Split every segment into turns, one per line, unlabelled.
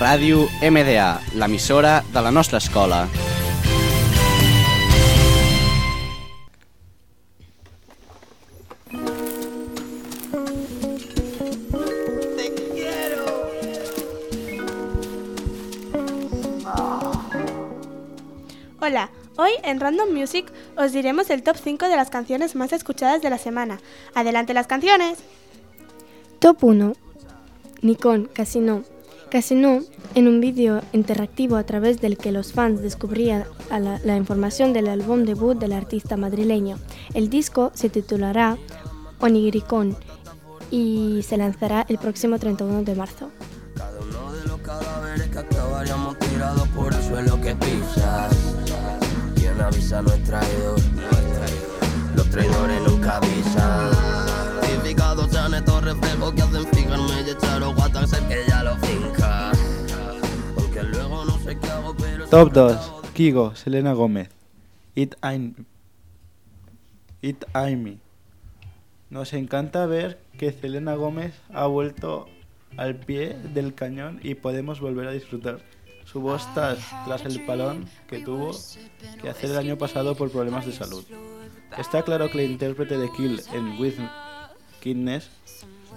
Ràdio MDA, l'emissora de la nostra escola.
Hola, hoy en Random Music os diremos el top 5 de las canciones más escuchadas de la semana. ¡Adelante las canciones!
Top 1. Nikon, Casino. Casino, en un vídeo interactivo a través del que los fans descubrían la, información del álbum debut del artista madrileño. El disco se titulará Oniricon y se lanzará el próximo 31 de marzo.
Cada uno de los
Top 2. Kigo, Selena Gómez. It I'm. It I'm Me. Nos encanta ver que Selena Gómez ha vuelto al pie del cañón y podemos volver a disfrutar su voz tras, el palón que tuvo que hacer el año pasado por problemas de salud. Está claro que la intérprete de Kill en With Kidness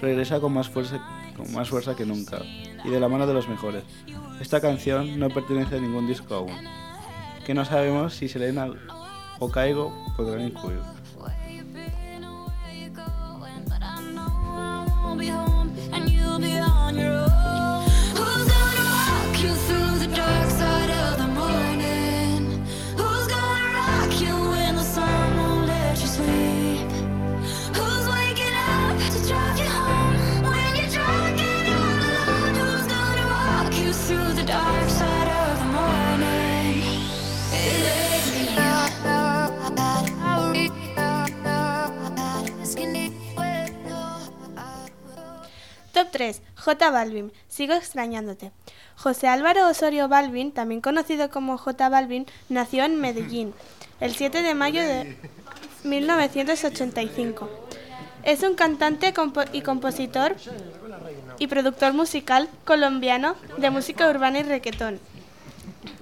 regresa con más, fuerza, con más fuerza que nunca y de la mano de los mejores. Esta canción no pertenece a ningún disco aún, que no sabemos si Selena o Kaigo podrán incluir.
Top 3. J Balvin, Sigo extrañándote. José Álvaro Osorio Balvin, también conocido como J Balvin, nació en Medellín el 7 de mayo de 1985. Es un cantante y compositor y productor musical colombiano de música urbana y reggaetón.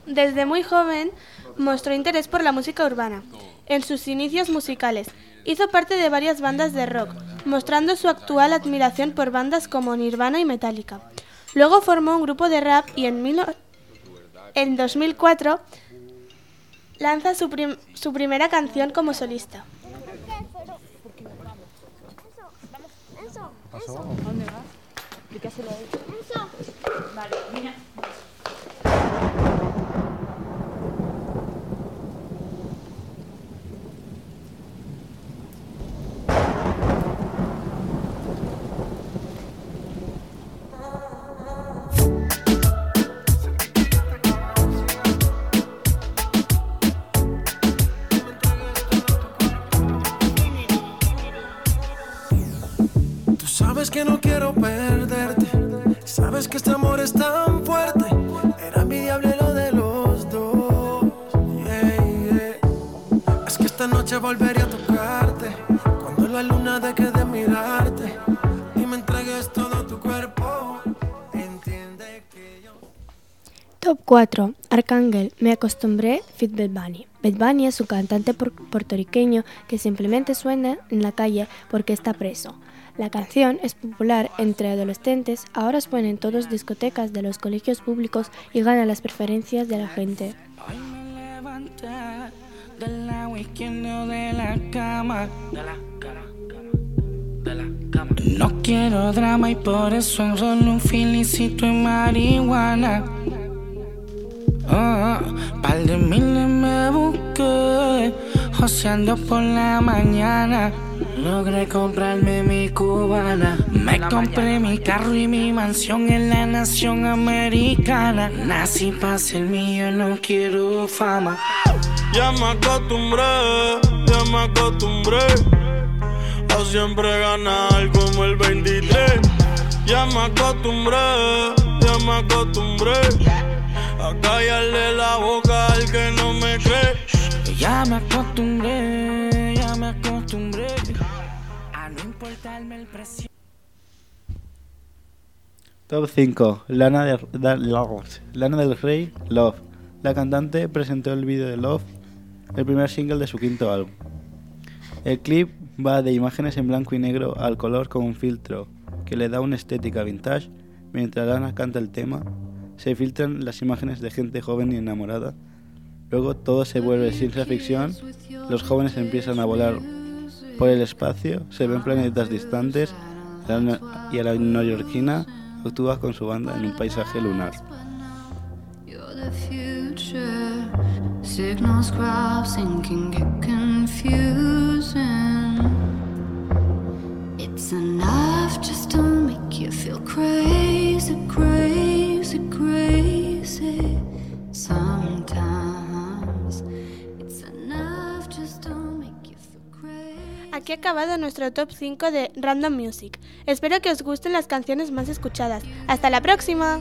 Desde muy joven mostró interés por la música urbana. En sus inicios musicales hizo parte de varias bandas de rock, mostrando su actual admiración por bandas como Nirvana y Metallica. Luego formó un grupo de rap y en, mil en 2004 lanza su, prim- su primera canción como solista.
Tú sabes que no quiero perderte. Sabes que este amor es tan fuerte. Era mi diablero de los dos. Es que esta noche volveré a tocarte. Cuando la luna deje de mirarte.
4. Arcángel, Me acostumbré, Fit Bad Bunny. Bad Bunny es un cantante puertorriqueño que simplemente suena en la calle porque está preso. La canción es popular entre adolescentes, ahora suena en todas discotecas de los colegios públicos y gana las preferencias de la gente.
Hoy me levanté de la cama. De la cama. No quiero drama y por eso enrollo un filicito en marihuana. Oh, par de miles me busqué, joseando por la mañana. Logré comprarme mi cubana. Me compré mi carro y mi mansión en la nación americana. Nací para ser mío, no quiero fama.
Ya me acostumbré, ya me acostumbré a siempre ganar como el 23. Ya me acostumbré, ya me acostumbré a callarle la boca al que no me cree.
Ya me acostumbré, ya me acostumbré a no importarme el precio.
Top 5. Lana, de- da- Lana del Rey, Love. La cantante presentó el vídeo de Love, el primer single de su quinto álbum. El clip va de imágenes en blanco y negro al color con un filtro que le da una estética vintage. Mientras Lana canta el tema, se filtran las imágenes de gente joven y enamorada. Luego todo se vuelve ciencia ficción, los jóvenes empiezan a volar por el espacio, se ven planetas distantes y a la neoyorquina actúa con su banda en un paisaje lunar.
It's enough just to make you feel crazy, crazy,
acabado nuestro top 5 de Random Music. Espero que os gusten las canciones más escuchadas. ¡Hasta la próxima!